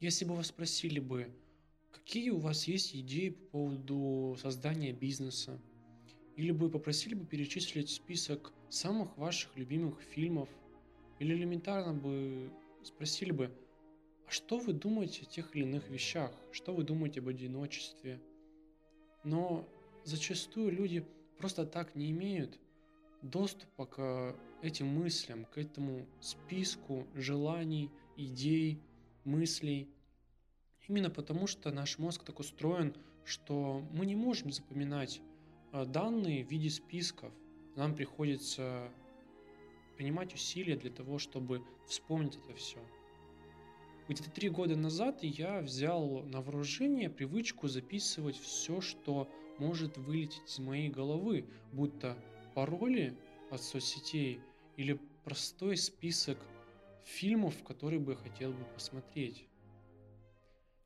Если бы вас спросили бы, какие у вас есть идеи по поводу создания бизнеса, или бы попросили бы перечислить список самых ваших любимых фильмов, или элементарно бы спросили бы, а что вы думаете о тех или иных вещах, что вы думаете об одиночестве. Но зачастую люди просто так не имеют доступа к этим мыслям, к этому списку желаний, идей, мыслей. Именно потому, что наш мозг так устроен, что мы не можем запоминать а, данные в виде списков. Нам приходится принимать усилия для того, чтобы вспомнить это все. Где-то три года назад я взял на вооружение привычку записывать все, что может вылететь из моей головы, будто пароли от соцсетей или простой список фильмов, которые бы хотел бы посмотреть.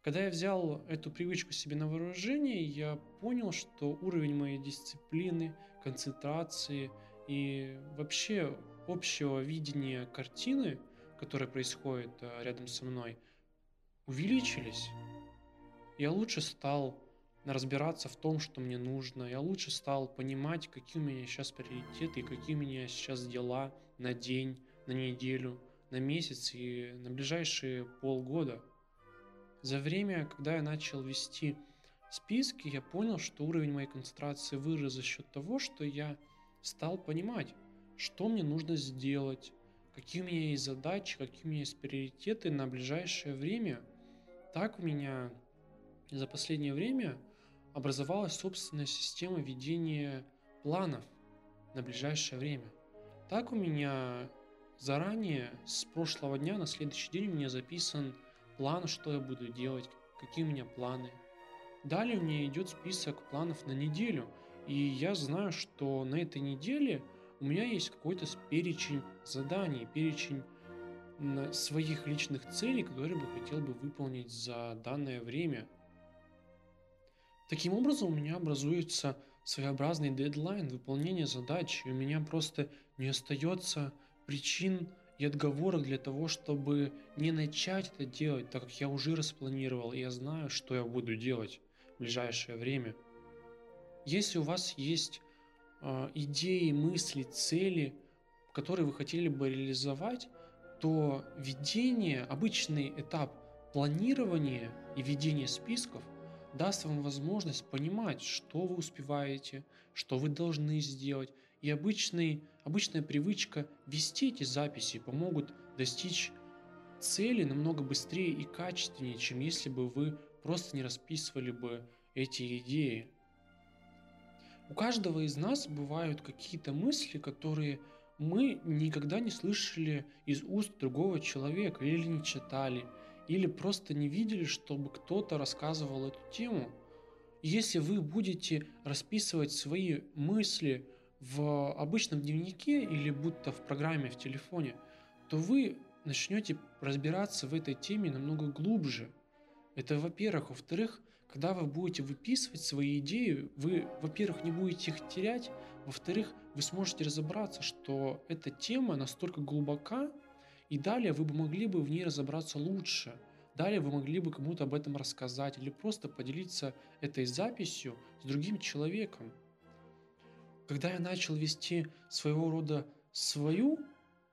Когда я взял эту привычку себе на вооружение, я понял, что уровень моей дисциплины, концентрации и вообще общего видения картины, которая происходит э, рядом со мной, увеличились. Я лучше стал разбираться в том, что мне нужно. Я лучше стал понимать, какие у меня сейчас приоритеты, какие у меня сейчас дела на день, на неделю, на месяц и на ближайшие полгода. За время, когда я начал вести списки, я понял, что уровень моей концентрации вырос за счет того, что я стал понимать, что мне нужно сделать, какие у меня есть задачи, какие у меня есть приоритеты на ближайшее время. Так у меня за последнее время образовалась собственная система ведения планов на ближайшее время. Так у меня заранее с прошлого дня на следующий день у меня записан план, что я буду делать, какие у меня планы. Далее у меня идет список планов на неделю, и я знаю, что на этой неделе у меня есть какой-то перечень заданий, перечень своих личных целей, которые бы хотел бы выполнить за данное время. Таким образом, у меня образуется своеобразный дедлайн выполнения задач, и у меня просто не остается причин и отговорок для того, чтобы не начать это делать, так как я уже распланировал, и я знаю, что я буду делать в ближайшее время. Если у вас есть э, идеи, мысли, цели, которые вы хотели бы реализовать, то ведение, обычный этап планирования и ведения списков даст вам возможность понимать, что вы успеваете, что вы должны сделать. И обычный, обычная привычка вести эти записи помогут достичь цели намного быстрее и качественнее, чем если бы вы просто не расписывали бы эти идеи. У каждого из нас бывают какие-то мысли, которые мы никогда не слышали из уст другого человека или не читали, или просто не видели, чтобы кто-то рассказывал эту тему. если вы будете расписывать свои мысли в обычном дневнике или будто в программе в телефоне, то вы начнете разбираться в этой теме намного глубже. Это во-первых. Во-вторых, когда вы будете выписывать свои идеи, вы, во-первых, не будете их терять, во-вторых, вы сможете разобраться, что эта тема настолько глубока, и далее вы бы могли бы в ней разобраться лучше. Далее вы могли бы кому-то об этом рассказать или просто поделиться этой записью с другим человеком. Когда я начал вести своего рода свою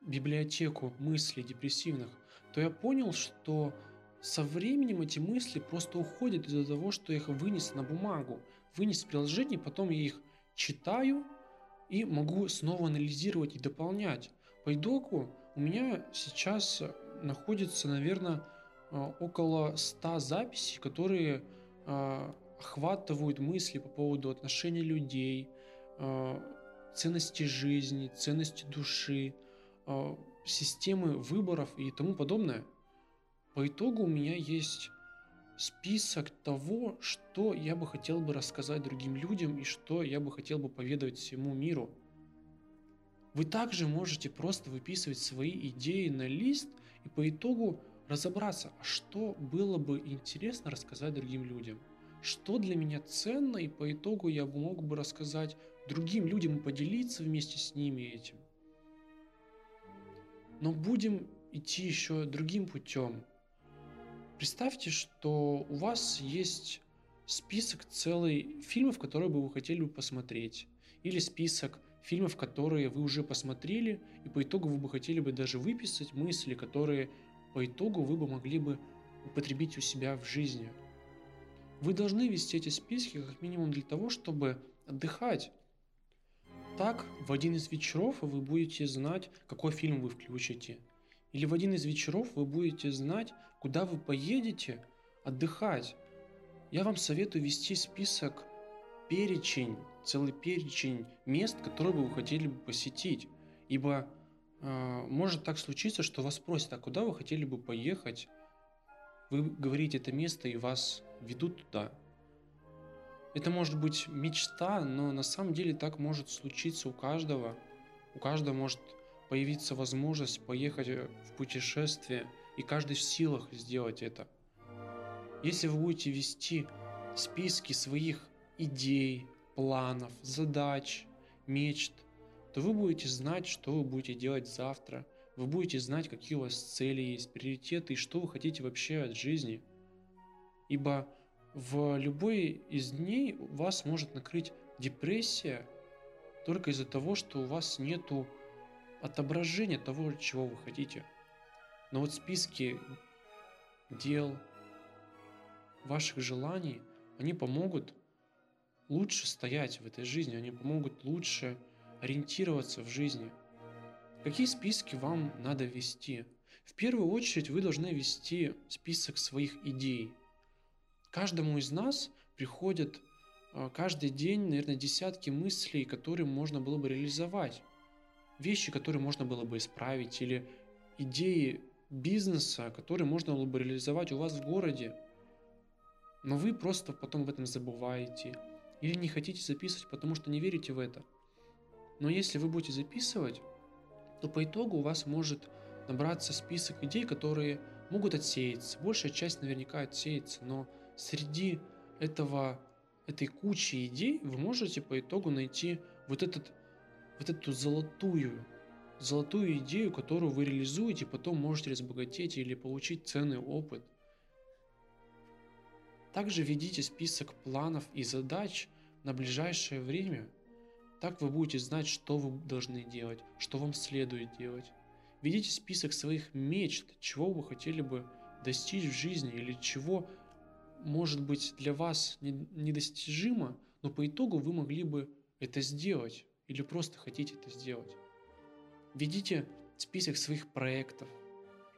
библиотеку мыслей депрессивных, то я понял, что со временем эти мысли просто уходят из-за того, что я их вынес на бумагу, вынес в приложение, потом я их читаю и могу снова анализировать и дополнять. По итогу у меня сейчас находится, наверное, э, около 100 записей, которые э, охватывают мысли по поводу отношений людей, ценности жизни, ценности души, системы выборов и тому подобное. По итогу у меня есть список того, что я бы хотел бы рассказать другим людям и что я бы хотел бы поведать всему миру. Вы также можете просто выписывать свои идеи на лист и по итогу разобраться, а что было бы интересно рассказать другим людям. Что для меня ценно, и по итогу я мог бы рассказать другим людям и поделиться вместе с ними этим. Но будем идти еще другим путем. Представьте, что у вас есть список целый фильмов, которые бы вы хотели бы посмотреть. Или список фильмов, которые вы уже посмотрели, и по итогу вы бы хотели бы даже выписать мысли, которые по итогу вы бы могли бы употребить у себя в жизни. Вы должны вести эти списки как минимум для того, чтобы отдыхать. Так, в один из вечеров вы будете знать, какой фильм вы включите. Или в один из вечеров вы будете знать, куда вы поедете отдыхать. Я вам советую вести список, перечень, целый перечень мест, которые бы вы хотели бы посетить. Ибо э, может так случиться, что вас спросят, а куда вы хотели бы поехать? Вы говорите это место и вас ведут туда. Это может быть мечта, но на самом деле так может случиться у каждого. У каждого может появиться возможность поехать э, в путешествие, и каждый в силах сделать это. Если вы будете вести списки своих идей, планов, задач, мечт, то вы будете знать, что вы будете делать завтра, вы будете знать, какие у вас цели есть, приоритеты и что вы хотите вообще от жизни. Ибо в любой из дней вас может накрыть депрессия только из-за того, что у вас нету отображения того, чего вы хотите. Но вот списки дел, ваших желаний, они помогут лучше стоять в этой жизни, они помогут лучше ориентироваться в жизни. Какие списки вам надо вести? В первую очередь вы должны вести список своих идей – Каждому из нас приходят а, каждый день, наверное, десятки мыслей, которые можно было бы реализовать. Вещи, которые можно было бы исправить, или идеи бизнеса, которые можно было бы реализовать у вас в городе. Но вы просто потом об этом забываете или не хотите записывать, потому что не верите в это. Но если вы будете записывать, то по итогу у вас может набраться список идей, которые могут отсеяться. Большая часть наверняка отсеется, но среди этого, этой кучи идей вы можете по итогу найти вот, этот, вот эту золотую, золотую идею, которую вы реализуете, потом можете разбогатеть или получить ценный опыт. Также ведите список планов и задач на ближайшее время. Так вы будете знать, что вы должны делать, что вам следует делать. Ведите список своих мечт, чего вы хотели бы достичь в жизни или чего может быть для вас недостижимо, но по итогу вы могли бы это сделать или просто хотите это сделать. Ведите список своих проектов,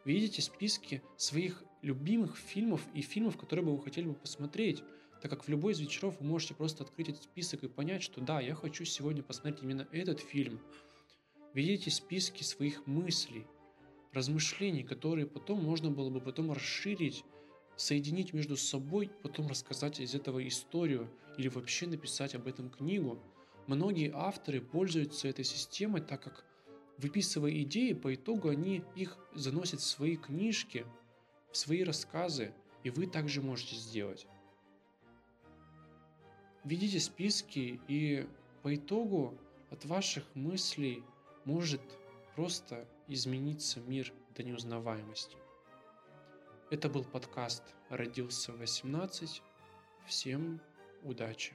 ведите списки своих любимых фильмов и фильмов, которые бы вы хотели бы посмотреть, так как в любой из вечеров вы можете просто открыть этот список и понять, что да, я хочу сегодня посмотреть именно этот фильм. Ведите списки своих мыслей, размышлений, которые потом можно было бы потом расширить соединить между собой, потом рассказать из этого историю или вообще написать об этом книгу. Многие авторы пользуются этой системой, так как выписывая идеи, по итогу они их заносят в свои книжки, в свои рассказы, и вы также можете сделать. Ведите списки, и по итогу от ваших мыслей может просто измениться мир до неузнаваемости. Это был подкаст «Родился в 18». Всем удачи!